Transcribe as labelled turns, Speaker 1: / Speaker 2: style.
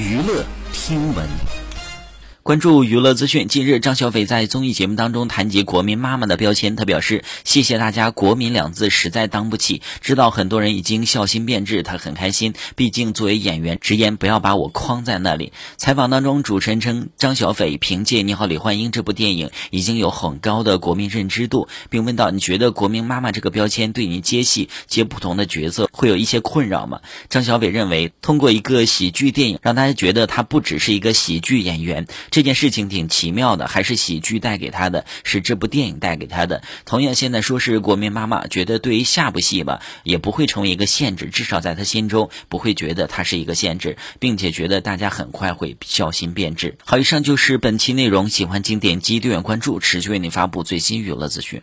Speaker 1: 娱乐听闻。
Speaker 2: 关注娱乐资讯。近日，张小斐在综艺节目当中谈及“国民妈妈”的标签，他表示：“谢谢大家，‘国民’两字实在当不起。知道很多人已经孝心变质，他很开心。毕竟作为演员，直言不要把我框在那里。”采访当中，主持人称张小斐凭借《你好，李焕英》这部电影已经有很高的国民认知度，并问到：“你觉得‘国民妈妈’这个标签对你接戏、接不同的角色会有一些困扰吗？”张小斐认为，通过一个喜剧电影，让大家觉得他不只是一个喜剧演员。这这件事情挺奇妙的，还是喜剧带给他的，是这部电影带给他的。同样，现在说是国民妈妈，觉得对于下部戏吧，也不会成为一个限制，至少在他心中不会觉得它是一个限制，并且觉得大家很快会孝心变质。好，以上就是本期内容，喜欢请点击订阅关注，持续为您发布最新娱乐资讯。